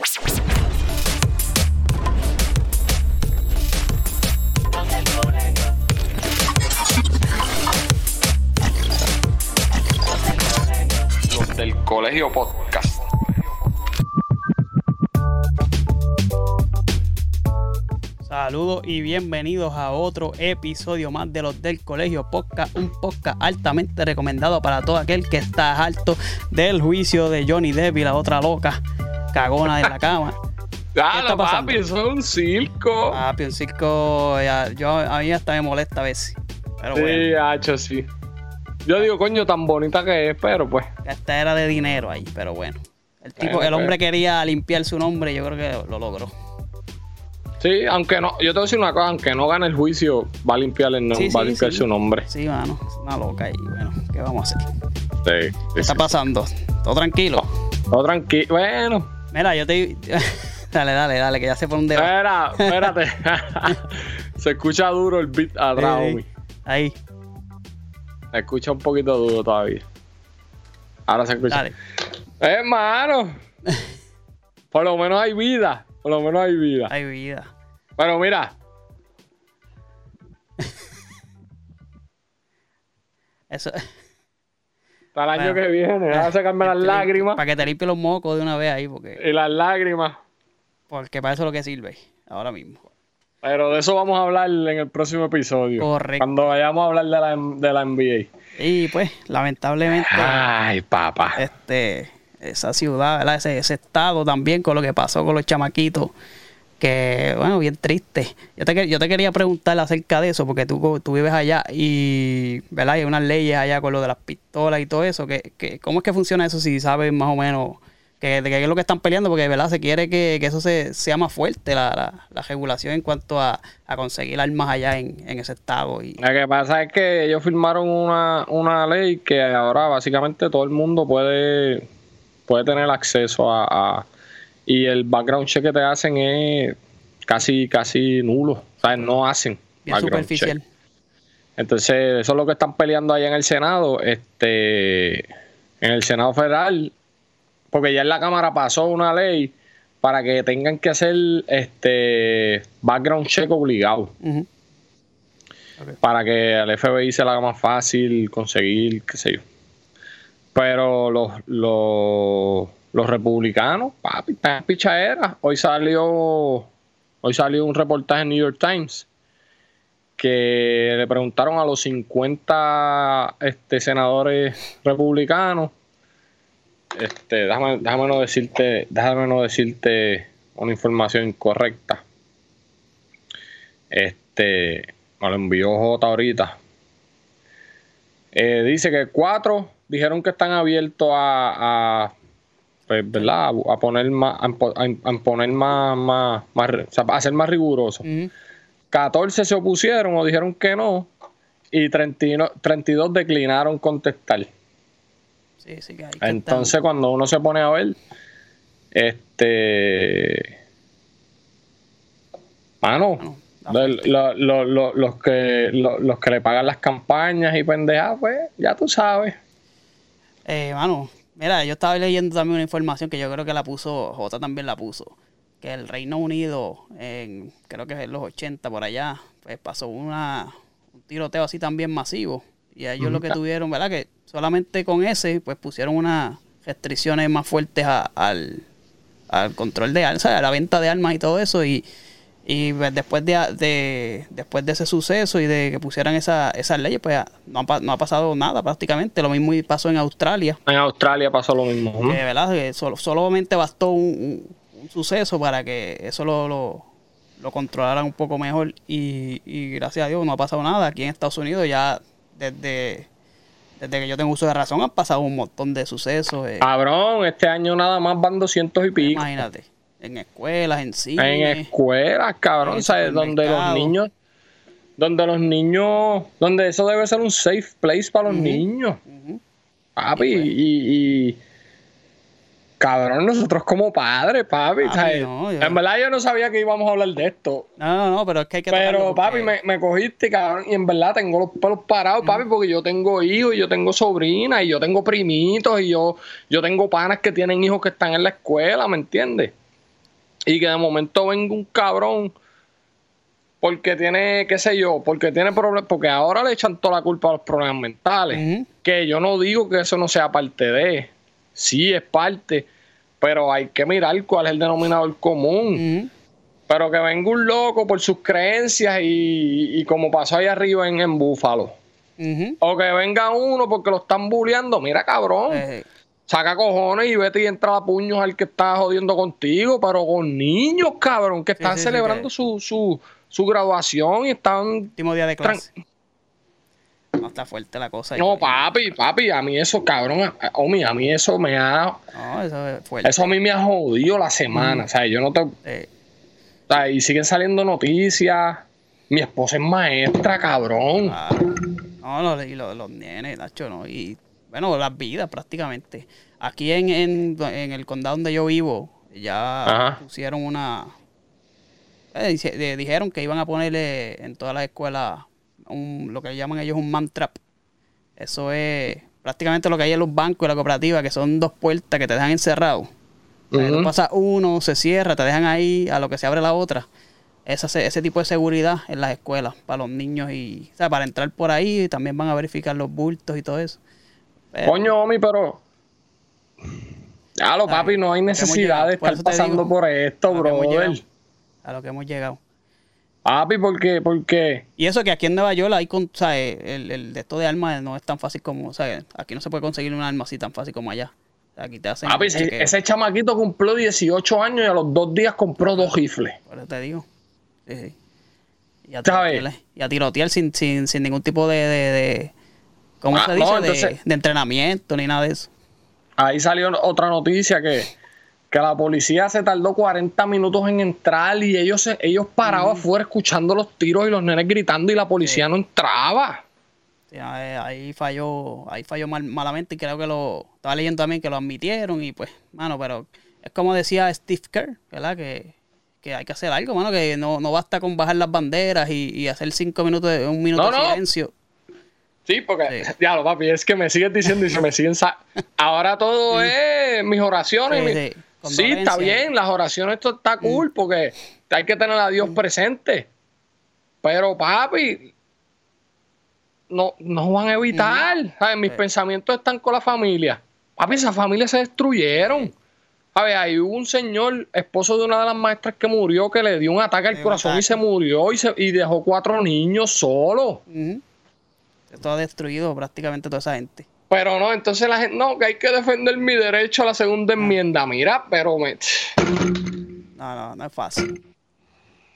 Los del Colegio Podcast. Saludos y bienvenidos a otro episodio más de los del Colegio Podcast, un podcast altamente recomendado para todo aquel que está harto del juicio de Johnny Depp y la otra loca cagona de la cama. Está pasando? papi, eso es un circo. Papi, un circo, ya- yo, a mí hasta me molesta a veces. Pero sí, bueno, hacho, sí. Yo digo, coño, tan bonita que es, pero pues. esta era de dinero ahí, pero bueno. El tipo, Bueno, el hombre pues. quería limpiar su nombre, yo creo que lo logró. Sí, aunque no, yo te voy a decir una cosa, aunque no gane el juicio, va a limpiar, el Sí, va a sí, limpiar sí. su nombre. Sí, mano, es una loca y bueno, ¿qué vamos a hacer? Sí, ¿Qué está pasando? ¿Todo tranquilo? Todo tranquilo. Bueno, Mira, yo te. dale, dale, dale, que ya se pone un dedo. espera, espérate. Se escucha duro el beat atrás, homie. Ahí, Se escucha un poquito duro todavía. Ahora se escucha. dale. Eh, mano. Por lo menos hay vida. Por lo menos hay vida. Ay, vida. Pero mira, Eso. Para el año que viene, vas a sacarme las lágrimas. Para que te limpie los mocos de una vez ahí, porque, Y las lágrimas. porque para eso es lo que sirve. Ahora mismo. Pero de eso vamos a hablar en el próximo episodio. Correcto. Cuando vayamos a hablar de la, de la NBA. Y pues, lamentablemente, Ay, papá. este, esa ciudad. Ese, ese estado también con lo que pasó con los chamaquitos. Que, bueno, bien triste. Yo te, yo te quería preguntar acerca de eso, porque tú, tú vives allá y, ¿verdad? Hay unas leyes allá con lo de las pistolas y todo eso. Que, que, ¿Cómo es que funciona eso si sabes más o menos que, de qué es lo que están peleando? Porque, ¿verdad? Se quiere que, que eso se, sea más fuerte, la, la, la regulación en cuanto a, a conseguir armas allá en, en ese estado. Y, Lo que pasa es que ellos firmaron una, una ley que ahora básicamente todo el mundo puede, puede tener acceso a, a- Y el background check que te hacen es casi, casi nulo. O sea, no hacen. bien background superficial. check. Entonces, eso es lo que están peleando allá en el Senado, este, en el Senado Federal, porque ya en la Cámara pasó una ley para que tengan que hacer este background check obligado, para que al FBI se le haga más fácil conseguir, qué sé yo. Pero los, los, los republicanos, papi, están en pichadera. Hoy salió, hoy salió un reportaje en New York Times que le preguntaron a los 50 este, senadores republicanos. Este, déjame, déjame no decirte, déjame no decirte una información incorrecta. Este, me lo envió J ahorita. Eh, dice que cuatro dijeron que están abiertos a, a, pues, ¿verdad? a, a poner más, a, a imponer más, más, más, o sea, a ser más riguroso. Ujú. 14 se opusieron o dijeron que no y 39 32 declinaron contestar. Sí, sí, que hay que Entonces cuando uno se pone a ver, este, mano, de- lo- lo- lo- los que lo- los que le pagan las campañas y pendejas, pues ya tú sabes. Eh, mano, mira, yo estaba leyendo también una información que yo creo que la puso, J también la puso, que el Reino Unido, en, creo que en los 80 por allá, pues pasó una, un tiroteo así también masivo. Y ellos lo que tuvieron, ¿verdad? Que solamente con ese, pues pusieron unas restricciones más fuertes a- al, al control de armas, a la venta de armas y todo eso. Y, y pues, después de, de- después de ese suceso y de que pusieran esa, esas leyes, pues no ha, no ha pasado nada prácticamente. Lo mismo pasó en Australia. En Australia pasó lo mismo. ¿no? Que, ¿verdad? Que solo, solamente bastó un, un- un suceso para que eso lo, lo, lo controlaran un poco mejor. Y, y gracias a Dios no ha pasado nada. Aquí en Estados Unidos ya desde, desde que yo tengo uso de razón han pasado un montón de sucesos. eh, Cabrón, este año nada más van 200 y pico. imagínate. En escuelas, en En cine. escuelas, cabrón, en ¿sabes? Donde los niños, donde los niños, donde eso debe ser un safe place para los niños. Papi, Y pues- y, y- cabrón, nosotros como padres, papi, Papi, ¿sabes? no, yo- En verdad yo no sabía que íbamos a hablar de esto. No, no, no, pero es que hay que Pero, porque- papi, me, me cogiste, cabrón, y en verdad tengo los pelos parados, papi, porque yo tengo hijos, y yo tengo sobrinas, y yo tengo primitos, y yo, yo tengo panas que tienen hijos que están en la escuela, ¿me entiendes? Y que de momento venga un cabrón porque tiene, qué sé yo, porque tiene problemas, porque ahora le echan toda la culpa a los problemas mentales, que yo no digo que eso no sea parte de, sí es parte, pero hay que mirar cuál es el denominador común. Pero que venga un loco por sus creencias y, como pasó ahí arriba en, en Búfalo. O que venga uno porque lo están bulleando, mira cabrón. Eh, saca cojones y vete y entra a puños al que está jodiendo contigo, pero con niños, cabrón, que están celebrando su, su, su, graduación y están... Último día de clase. No está fuerte la cosa. No, papi, papi, a mí eso, cabrón, a, a mí eso me ha... No, eso es fuerte. Eso a mí me ha jodido la semana, o sea, yo no te... O sea, y siguen saliendo noticias. Mi esposa es maestra, cabrón. No, y los, los nenes, Nacho, ¿no? Y bueno, las vidas prácticamente. Aquí en, en, el condado donde yo vivo, ya pusieron una... Eh, dijeron que iban a ponerle en todas las escuelas un, lo que llaman ellos un man trap. Eso es prácticamente lo que hay en los bancos y la cooperativa, que son dos puertas que te dejan encerrado. O pasa uno, se cierra, te dejan ahí a lo que se abre la otra. Esa, ese tipo de seguridad en las escuelas para los niños y o sea, para entrar por ahí también van a verificar los bultos y todo eso. Coño, Omi, pero. Ya lo, papi, no hay necesidad de estar pasando por esto, brother. A lo que hemos llegado. Papi, ¿por qué? ¿Por qué? Y eso que aquí en Nueva York hay con, El, el, de esto de armas no es tan fácil como, sea, Aquí no se puede conseguir un arma así tan fácil como allá. Aquí te hacen Papi, ese, chamaquito cumplió 18 años y a los dos días compró dos rifles. Por eso te digo. Sí, sí. Y a tirotear, y a tirotear sin, sin, sin ningún tipo de ¿Cómo ah, se dice? de, entrenamiento ni nada de eso. Ahí salió otra noticia que, que la policía se tardó 40 minutos en entrar y ellos, ellos parados afuera escuchando los tiros y los nenes gritando y la policía no entraba. ahí falló, ahí falló malamente y creo que lo estaba leyendo también que lo admitieron y pues, mano, pero es como decía Steve Kerr, ¿verdad? Que, hay que hacer algo, mano, que no, basta con bajar las banderas y, hacer cinco minutos, un minuto de silencio. Sí, porque, ya lo papi, es que me sigues diciendo y se me siguen. Ahora todo es mis oraciones. Sí, está bien, las oraciones, esto está mm. cool, porque hay que tener a Dios mm. presente. Pero, papi, no, no van a evitar. Mis pensamientos están con la familia. Papi, esas familias se destruyeron. A ver, hay un señor, esposo de una de las maestras que murió, que le dio un ataque al corazón y se murió y, se, y dejó cuatro niños solos. Todo destruido prácticamente toda esa gente. Pero no, entonces la gente, no, que hay que defender mi derecho a la segunda enmienda. Mira, pero me... No, no, no es fácil.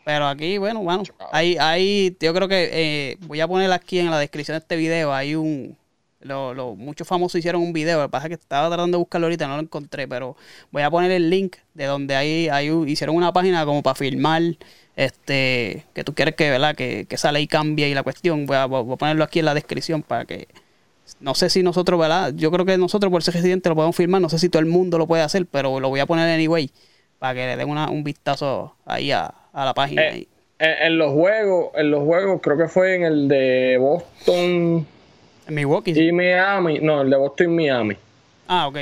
Pero aquí, bueno, bueno, hay, hay, yo creo que eh, voy a poner aquí en la descripción de este video, hay un, lo, lo, muchos famosos hicieron un video, lo que pasa es que estaba tratando de buscarlo ahorita, no lo encontré, pero voy a poner el link de donde hay, hay hicieron una página como para filmar este que tú quieres que, ¿verdad? Que, que esa ley cambie y la cuestión, voy a, ponerlo aquí en la descripción para que no sé si nosotros, ¿verdad? Yo creo que nosotros por ser residente lo podemos firmar, no sé si todo el mundo lo puede hacer, pero lo voy a poner anyway para que le den un vistazo ahí a, la página. Eh, en, los juegos, en los juegos creo que fue en el de Boston en Milwaukee. Y Miami, no, el de Boston y Miami. Ah, ok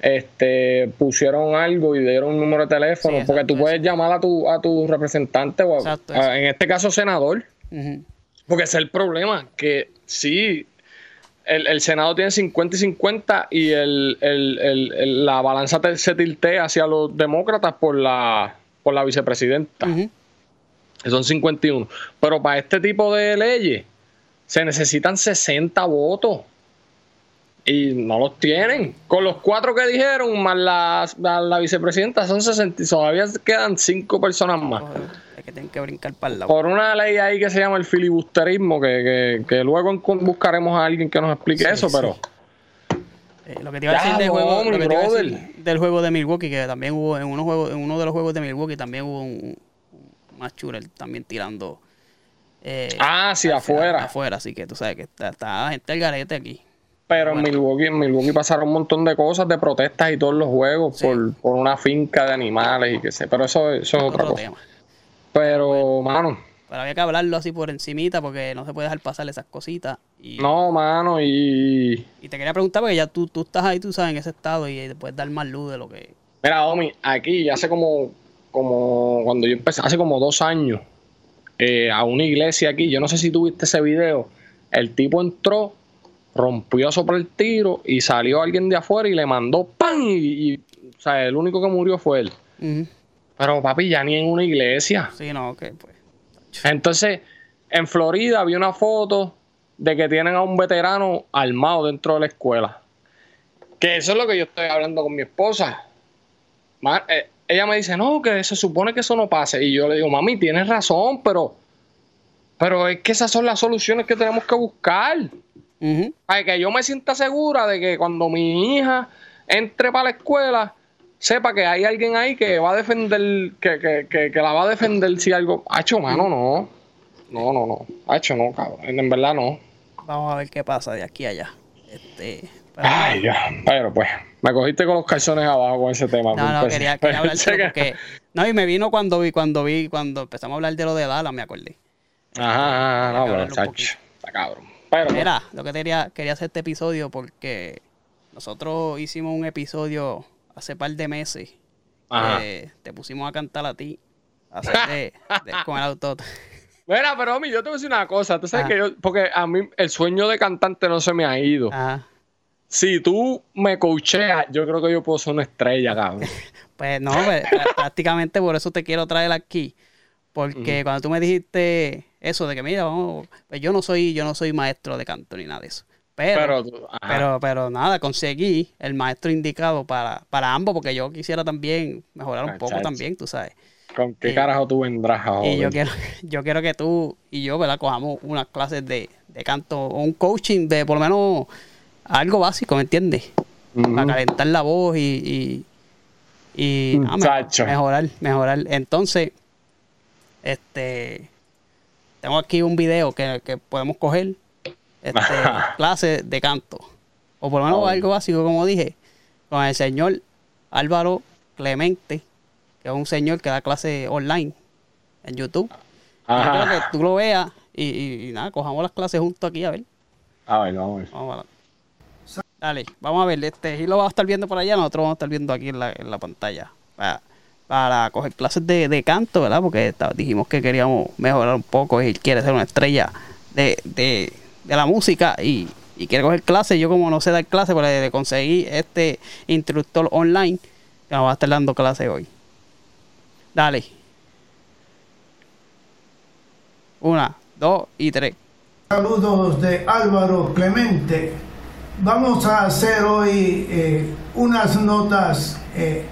este pusieron algo y dieron un número de teléfono, porque tú puedes llamar a tu, a tu representante o en este caso senador, porque ese es el problema, que sí, el, Senado tiene 50 y 50 y el, la balanza se tiltea hacia los demócratas por la, por la vicepresidenta. Son 51. Pero para este tipo de leyes se necesitan 60 votos y no los tienen. Con los cuatro que dijeron, más la, la, vicepresidenta, son 60. Todavía quedan cinco personas más. Es que tienen que brincar para el lado. Por una ley ahí que se llama el filibusterismo, que, que, luego buscaremos a alguien que nos explique eso, pero. Eh, lo que te iba a decir, del, juego, del juego de Milwaukee, que también hubo en uno, juego, en uno de los juegos de Milwaukee, también hubo un, un también tirando. Eh, ah, sí, afuera. Afuera, así que tú sabes que está, está gente al garete aquí. Pero en, Milwaukee, en Milwaukee pasaron un montón de cosas de protestas y todos los juegos por, por, una finca de animales y qué sé. Pero eso, eso es otra cosa. Pero, mano. Pero había que hablarlo así por encimita porque no se puede dejar pasar esas cositas. Y, no, mano, y... Y te quería preguntar porque ya tú, tú estás ahí, tú sabes, en ese estado y te puedes dar más luz de lo que... Mira, Omi, aquí hace como como cuando yo empecé, hace como dos años, eh, a una iglesia aquí. Yo no sé si tuviste ese video. El tipo entró, rompió sobre el tiro y salió alguien de afuera y le mandó ¡pam! Y, o sea, el único que murió fue él. Pero papi, ya ni en una iglesia. Sí, no, ok, pues. Entonces, en Florida había una foto de que tienen a un veterano armado dentro de la escuela. Que eso es lo que yo estoy hablando con mi esposa. Eh, ella me dice, no, que se supone que eso no pase. Y yo le digo, mami, tienes razón, pero, pero es que esas son las soluciones que tenemos que buscar. Para que yo me sienta segura de que cuando mi hija entre para la escuela, sepa que hay alguien ahí que va a defender, que, que, que, que la va a defender si algo. Hacho, mano, no. No, no, no. Hacho, no, cabrón. En verdad, no. Vamos a ver qué pasa de aquí a allá. Este, Ay, ya. Pero pues, me cogiste con los calzones abajo con ese tema. No, no, quería, quería hablar porque. No, y me vino cuando vi, cuando vi, cuando empezamos a hablar de lo de Dallas, me acordé. Ajá, no, pero chacho, está cabrón. Pero, Mira, lo que quería, quería hacer este episodio porque nosotros hicimos un episodio hace par de meses. Que te pusimos a cantar a ti. A hacer de, con el auto. Mira, pero mí, yo te voy a decir una cosa. Tú sabes que yo, porque a mí el sueño de cantante no se me ha ido. Ajá si tú me coacheas, yo creo que yo puedo ser una estrella, cabrón. pues no, pues, prácticamente por eso te quiero traer aquí. Porque cuando tú me dijiste eso de que mira, vamos, pues yo no soy, yo no soy maestro de canto ni nada de eso. Pero, pero, pero, nada, conseguí el maestro indicado para, para ambos, porque yo quisiera también mejorar un poco también, tú sabes. ¿Con qué carajo tú vendrás ahora? Y yo quiero, yo quiero que tú y yo, ¿verdad? Cojamos unas clases de, de canto, o un coaching de por lo menos algo básico, ¿me entiendes? Para calentar la voz y, y, mejorar, mejorar. Entonces, este, tengo aquí un video que, podemos coger, este, clase de canto, o por lo menos algo básico, como dije, con el señor Álvaro Clemente, que es un señor que da clase online en YouTube. que tú lo veas y, nada, cojamos las clases juntos aquí, a ver. A ver, vamos a ver. Vamos a ver. Dale, vamos a ver, este, y lo vamos a estar viendo por allá, nosotros vamos a estar viendo aquí en la, en la pantalla. Para, coger clases de, canto, ¿verdad? Porque dijimos que queríamos mejorar un poco. y quiere ser una estrella de, la música y, quiere coger clases. Yo, como no sé dar clases, pues le conseguí este instructor online que nos va a estar dando clases hoy. Dale. Una, dos y tres. Saludos de Álvaro Clemente vamos a hacer hoy eh, unas notas eh,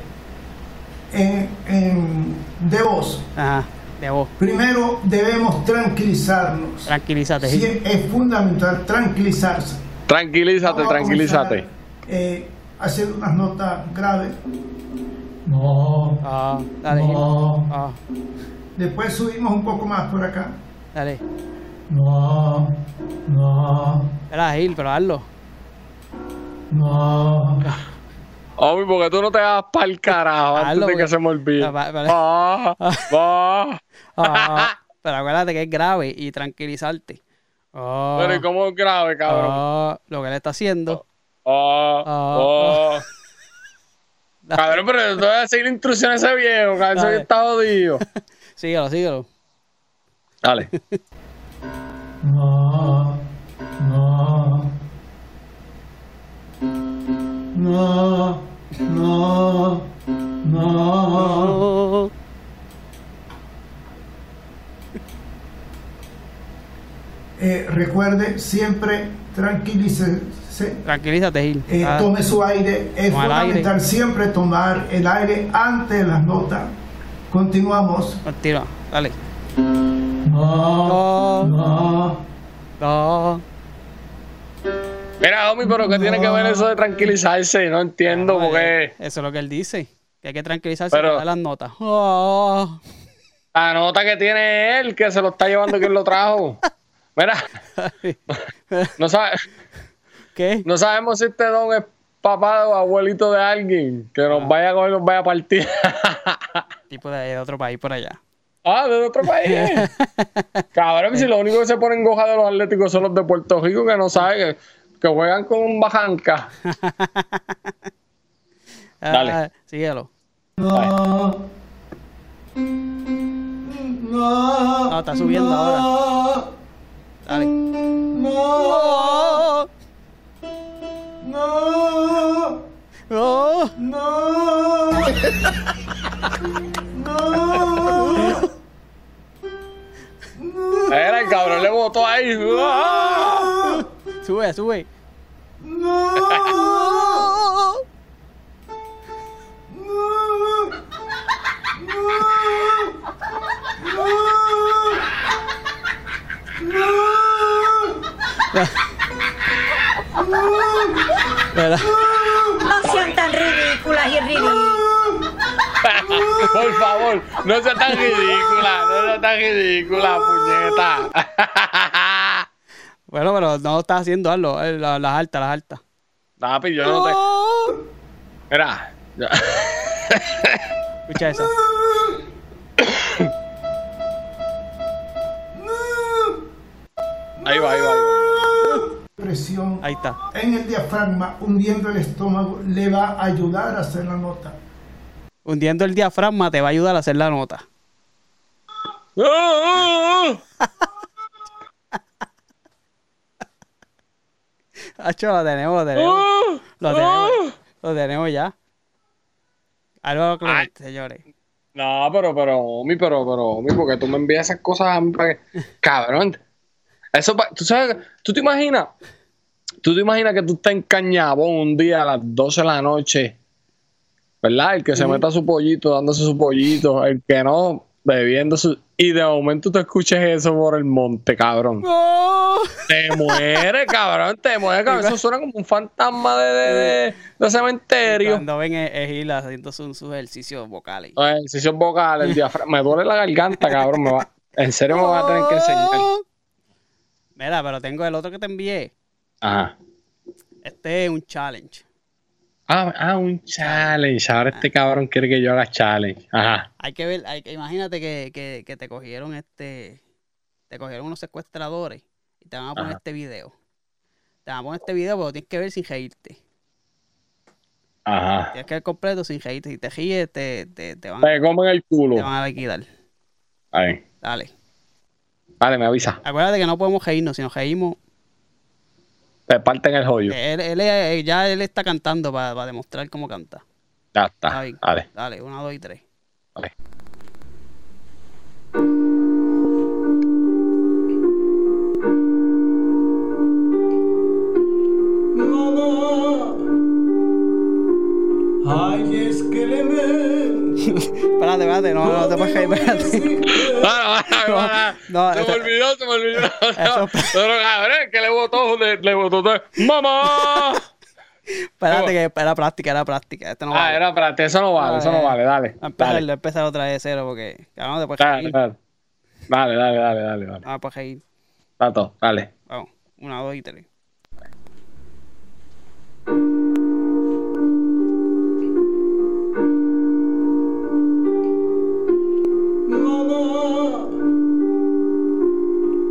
en, de voz. Ajá, de voz. Primero debemos tranquilizarnos. Tranquilízate. es fundamental tranquilizarse. Tranquilízate, tranquilízate. Eh, hacer unas notas graves. No. Ah, dale. No. Ah. Después subimos un poco más por acá. Dale. No. No. Espera, Gil, pero hazlo. No. Omi, porque tú no te vas para el carajo antes de que se me olvide. Ah, ah, ah. Pero acuérdate que es grave y tranquilizarte. Pero ¿y cómo es grave, cabrón? lo que él está haciendo. Cabrón, pero tú vas a seguir instrucciones a ese viejo, cabrón. Ese está jodido. síguelo, síguelo. Dale. No. No. No, no, no. Eh, recuerde siempre tranquilícese. Tranquilízate, Gil. Eh, ah. Tome su aire. Es fundamental siempre tomar el aire antes de las notas. Continuamos. Continúa, dale. No, no, no. Mira, homie, pero ¿qué tiene que ver eso de tranquilizarse? No entiendo por qué. Eso es lo que él dice. Que hay que tranquilizarse pero, las notas. La nota que tiene él, que se lo está llevando quien lo trajo. Mira. no sabes. ¿Qué? No sabemos si este don es papá o abuelito de alguien que nos ah. vaya a coger, nos vaya a partir. tipo de, otro país por allá. Ah, de otro país. Cabrón, si lo único que se ponen goja de los atléticos son los de Puerto Rico, que no saben que juegan con un bajanca. Dale. Ah, síguelo. No, está subiendo ahora. Dale. No, no, Oh. no, no, Era el cabrón le botó ahí. ¡Ah! Sube, sube. No, sean tan ridículas y ridículas. Por favor, no sea tan ridícula, no sea tan ridícula, puñeta. Bueno, pero no está haciendo algo. eh, la- Las altas, las altas. Papi, yo no te. Mira. ya. Escucha esa. Ahí va, ahí va, ahí va. Presión Ahí está. en el diafragma, hundiendo el estómago, le va a ayudar a hacer la nota. Hundiendo el diafragma te va a ayudar a hacer la nota. ¡Ah, ah, Hacho, lo tenemos, lo tenemos. ¡Ah! Lo tenemos, lo tenemos ya. Álvaro Clemente, señores. No, pero, pero, Omi, pero, pero, Omi, porque tú me envías esas cosas a mí para que. Cabrón. Eso, pa- tú sabes, tú te imaginas, tú te imaginas que tú estás en Cañabón un día a las 12 de la noche, ¿verdad? El que se meta su pollito, dándose su pollito, el que no, bebiendo su. Y de momento tú escuches eso por el monte, cabrón. ¡Oh! Te muere, cabrón, te muere, cabrón. Eso suena como un fantasma de, de, de- de cementerio. Cuando ven e- Egil haciendo sus, sus ejercicios vocales. Los ejercicios vocales, el diafragma. Me duele la garganta, cabrón. Me va, en serio me va a tener que enseñar. Mira, pero tengo el otro que te envié. Ajá. Este es un challenge. Ah, ah, un challenge. Ahora este cabrón quiere que yo haga challenge. Ajá. Hay que ver, hay imagínate que, que, que te cogieron este, te cogieron unos secuestradores y te van a poner Ajá. este video. Te van a poner este video, pero tienes que ver sin reírte. Ajá. Tienes que ver completo sin reírte. Si te ríes, te, te, te van, Me comen el culo. te van a liquidar. Ahí. Dale. Vale, me avisa. Acuérdate que no podemos reírnos. Si nos reímos, Te parten el joyo. él, él, es- ya él está cantando para demostrar cómo canta. Ya Está. Vale. Dale, uno, dos y tres. Vale. Mamá, ay, es que le me. Espérate, espérate, no, no te puedes reír, espérate. Ah, ah, ah, No, se me olvidó, se me olvidó. Pero cabrón, que le botó, le, le botó todo. ¡Mamá! Espérate, que era práctica, era práctica. Este no Ah, era ti, eso no vale, eso no vale, dale. A empezar, Dale, empezar otra vez de cero porque no te puedes dale, dale. Dale, dale, dale, dale, dale. No te puedes reír. Tato, dale. Vamos, una, dos y tres.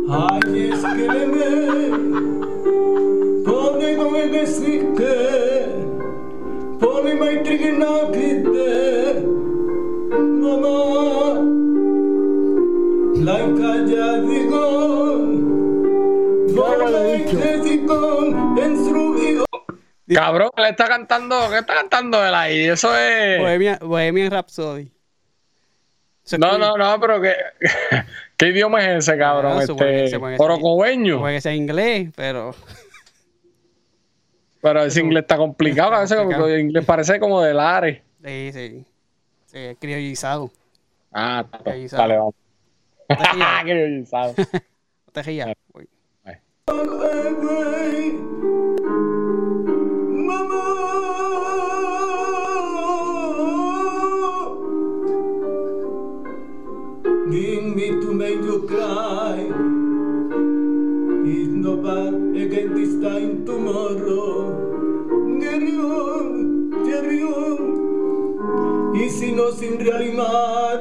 Ay, es que le me. Pone come vestirte, pone mai trignakite. Mamá, la encalla digo, Cabrón, le está cantando, ¿qué está cantando él ahí? Eso es. Bohemian, Bohemian Rhapsody. No, no, no, pero ¿qué, ¿qué idioma es ese, cabrón? Este, orocobeño. Puede que sea inglés, pero Pero ese inglés está complicado, a veces el inglés parece como de Lares. sí, sí. Sí, es criollizado. Ah, sabe. dale, vamos. te rías. Qué brillizado. No te rías. Voy. Mamma Give me to make you cry. It's no bad again this time tomorrow. Carry on, carry on Y si no sin reanimar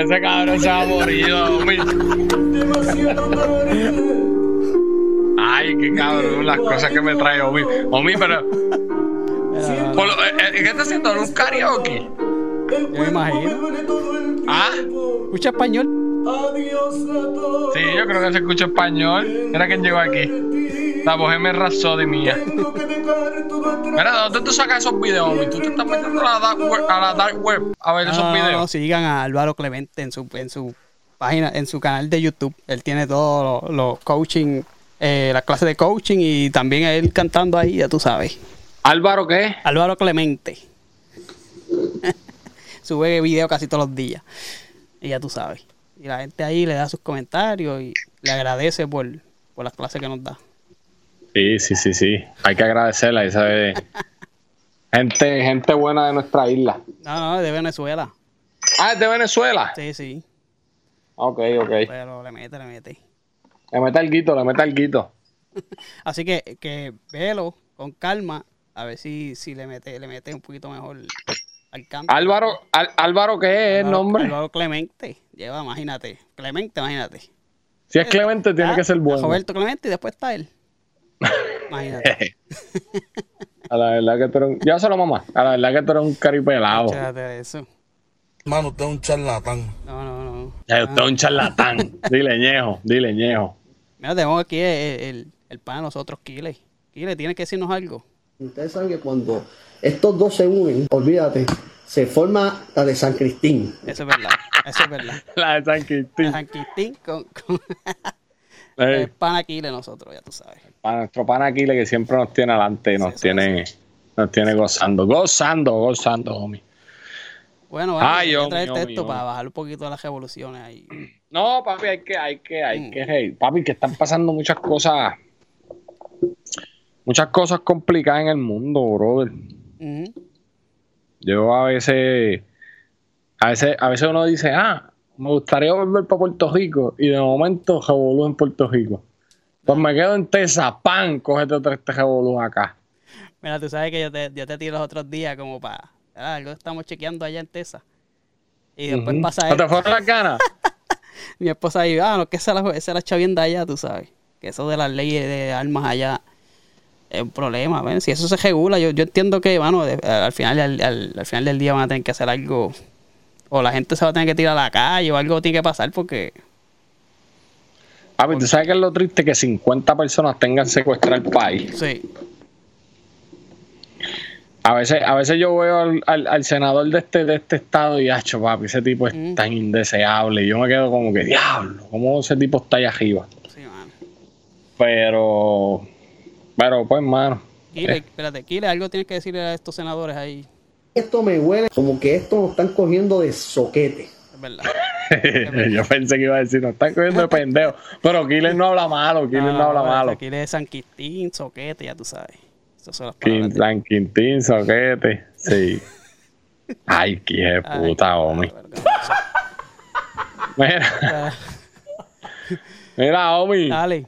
Ese cabrón se ha morido. Demasiado tarde Ay, qué cabrón, las cosas que me trae Omi. Omi, pero. Eh, eh, ¿Qué está haciendo? ¿Un karaoke? El me imagino. Ah. Escucha español. Adiós a todos. Sí, yo creo que se escucha español. Mira quién llegó aquí. La Bohemia Rhapsody mía. Mira, ¿de dónde tú sacas esos videos, Omi? ¿Tú te estás metiendo a la dark web, a la dark web a ver esos No, no, no, videos? sigan a Álvaro Clemente en su, en su página, en su canal de YouTube. Él tiene todos los los coaching, eh, las clases de coaching y también él cantando ahí, ya tú sabes. ¿Álvaro qué? Álvaro Clemente. Sube video casi todos los días. Y ya tú sabes. Y la gente ahí le da sus comentarios y le agradece por, por las clases que nos da. Sí, sí, sí, sí. Hay que agradecerla. Esa es gente, gente buena de nuestra isla. No, no, de Venezuela. Ah, es de Venezuela. Sí, sí. Ok, ok. Pero le mete, le mete. Le mete el guito, le mete el guito. Así que, que velo con calma. A ver si, si le mete, le mete un poquito mejor al canto. Álvaro, Al- Álvaro, ¿qué es el Álvaro- nombre? Álvaro Clemente. Lleva, imagínate. Clemente, imagínate. Si es Clemente, tiene Ah, que ser bueno. Roberto Clemente y después está él. Imagínate. A la verdad que tú eres un... Ya se lo mamá. A la verdad que tú eres un caripelado. Fíjate de eso. Mano, usted es un charlatán. No, no, no. Ya, usted es un charlatán. Dile ñejo, dile ñejo. Mira, tenemos aquí el, el, el pan de nosotros, Kile. Kile, tienes que decirnos algo. Ustedes saben que cuando estos dos se unen, olvídate, se forma la de San Cristín. Eso es verdad. Eso es verdad. La de San Quintín. San Quintín con, con el pan aquí de nosotros, ya tú sabes. para nuestro pan Aquile que siempre nos tiene adelante y nos Sí, tiene, nos tiene gozando. Gozando, gozando, homie. Bueno, vamos Ay, a traerte esto para bajar un poquito de las revoluciones ahí. No, papi, hay que, hay que, hay Mm. que, hey, papi, que están pasando muchas cosas, muchas cosas complicadas en el mundo, brother. Yo a veces, a veces, a veces uno dice, ah, me gustaría volver para Puerto Rico y de momento revolú en Puerto Rico. Pues me quedo en Tezapán, cógete otro este revolú acá. Mira, tú sabes que yo te, yo te tiro los otros días como para... ah, algo estamos chequeando allá en Tesa. Y después Ujú. pasa ¿No te fueron las ganas? Mi esposa ahí, ah, no, que esa es la, esa es la chavienda allá, tú sabes. Que eso de las leyes de armas allá es un problema. Bueno, si eso se regula, yo, yo entiendo que, bueno, de- al, final, al, al- al final del día van a tener que hacer algo. O la gente se va a tener que tirar a la calle o algo tiene que pasar porque... Papi, ¿tú sabes qué es lo triste? Que 50 personas tengan secuestrado el país. Sí, A veces, a veces yo veo al, al- al senador de este, de este estado y, hacho, papi, ese tipo es Mm. tan indeseable. Y yo me quedo como que, diablo, ¿cómo ese tipo está allá arriba? sí, mano. Pero, pero pues, mano. Kile, espérate, Kile, algo tienes que decirle a estos senadores ahí. Esto me huele como que esto nos están cogiendo de soquete. Es verdad. yo pensé que iba a decir, nos están cogiendo de pendejo. Pero Killer no habla malo, Killer no, habla malo. Kile es San Quintín, Soquete, ya tú sabes. Esas son las palabras. San Quintín, Soquete, sí. Ay, qué puta, homie. Mira, mira, homie. Dale.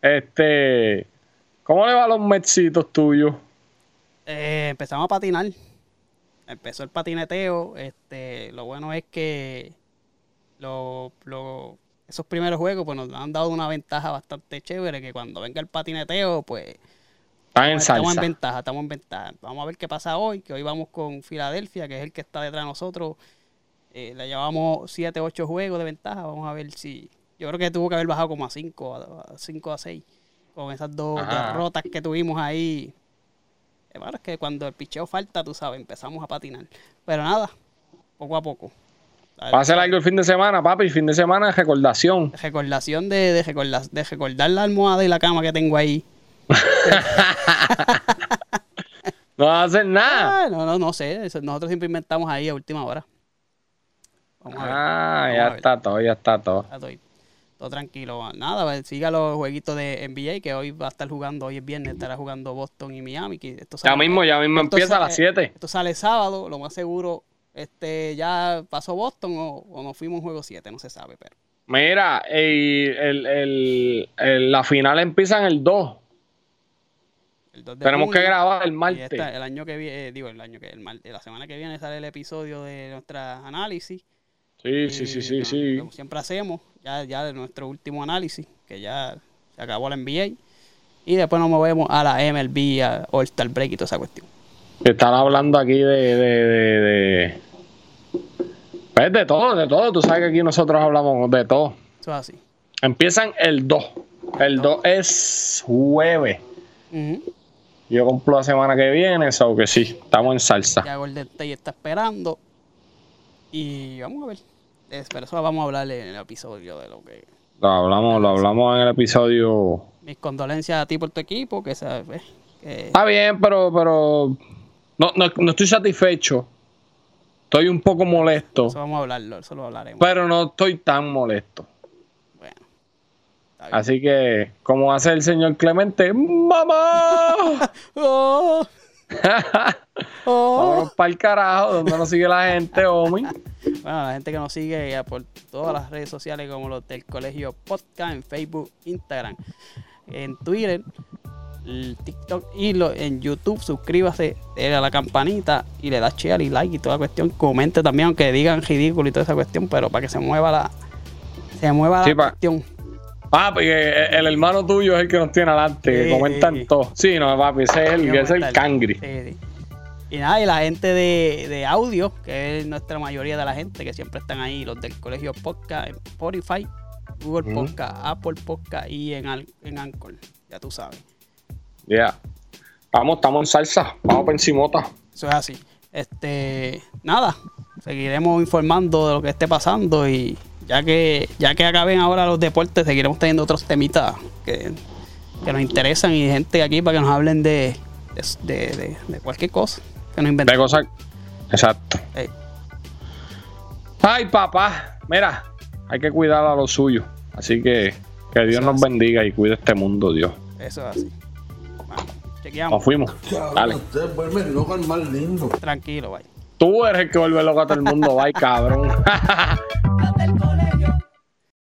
Este, ¿cómo le va a los metsitos tuyos? Eh, empezamos a patinar. Empezó el patineteo. Este, lo bueno es que lo- lo- esos primeros juegos pues, nos han dado una ventaja bastante chévere. Que cuando venga el patineteo, pues Están en estamos en ventaja, estamos en ventaja. Vamos a ver qué pasa hoy, que hoy vamos con Filadelfia, que es el que está detrás de nosotros. Eh, le llevamos 7, 8 juegos de ventaja. Vamos a ver si. Yo creo que tuvo que haber bajado como a 5, a 5 a 6. Con esas dos Ajá. derrotas que tuvimos ahí. Eh, bueno, es que cuando el picheo falta, tú sabes, empezamos a patinar. Pero nada, poco a poco. Va a algo el fin de semana, papi. Fin de semana de recordación. Recordación de, de, recorda- de recordar la almohada y la cama que tengo ahí. No va a hacer nada. Ah, no, no, no sé. Nosotros siempre inventamos ahí a última hora. Vamos. Ah, a ya está todo, ya está todo. Todo tranquilo. Nada, pues, siga los jueguitos de NBA que hoy va a estar jugando, hoy es viernes, estará jugando Boston y Miami. Que esto Ya mismo, ya mismo empieza a las 7. Esto sale sábado, lo más seguro, este ya pasó Boston o, o nos fuimos en juego 7, no se sabe, pero. Mira, el, el- el- la final empieza en el 2. El 2 de Tenemos que grabar el martes. esta- el año que viene, digo, el año que el mar- la semana que viene sale el episodio de nuestra análisis. Sí, sí, sí, Y, sí, no, sí. Como siempre hacemos, ya, ya de nuestro último análisis, que ya se acabó la NBA. Y después nos movemos a la MLB, a All Star Break y toda esa cuestión. Están hablando aquí de, de, de, de- Pues de todo, de todo. Tú sabes que aquí nosotros hablamos de todo. Eso es así. Empiezan el 2. El 2 es jueves. Ujú. Yo cumplo la semana que viene, eso que sí, estamos en salsa. Ya Golden State está esperando. Y vamos a ver. Es- pero eso vamos a hablar en el episodio de lo que. Lo hablamos, lo hablamos en el episodio. Mis condolencias a ti por tu equipo, que sabes. Que, Está bien, pero, pero no, no, no estoy satisfecho. Estoy un poco molesto, eso vamos a hablarlo, eso lo hablaremos. pero no estoy tan molesto. Así que, como hace el señor Clemente, ¡Mamá! Oh, oh. Vámonos para el carajo, donde nos sigue la gente, homie. Bueno, la gente que nos sigue por todas las redes sociales como los del Colegio Podcast, en Facebook, Instagram, en Twitter, el TikTok y lo, en YouTube. Suscríbase, a la campanita y le da share y like y toda la cuestión. Comente también, aunque digan ridículo y toda esa cuestión, pero para que se mueva la, se mueva Sí, la pa- cuestión. Papi, que el hermano tuyo es el que nos tiene adelante, que Sí. comentan todo. Sí, no, papi, ese es el, ese es el cangri. Sí. Y nada, y la gente de, de audio, que es nuestra mayoría de la gente, que siempre están ahí, los del colegio podcast, en Spotify, Google. Podcast, Apple Podcast y en, en Anchor, ya tú sabes. Ya. Vamos, estamos en salsa. Vamos por encimota. Eso es así. Este, nada, seguiremos informando de lo que esté pasando y ya que ya que acaben ahora los deportes, seguiremos teniendo otros temitas que, que nos interesan y gente aquí para que nos hablen de, de, de- de- de cualquier cosa que nos De inventemos. cosas. Exacto. Ay, papá. Mira, hay que cuidar a lo suyo. Así que que Dios Eso nos bendiga y cuide este mundo, Dios. Eso es así. Bueno, Nos chequeamos. fuimos. Cabrón, Dale. ustedes vuelven loco al más lindo. Tranquilo, bye. Tú eres el que vuelve loco a todo el mundo. Bye, cabrón.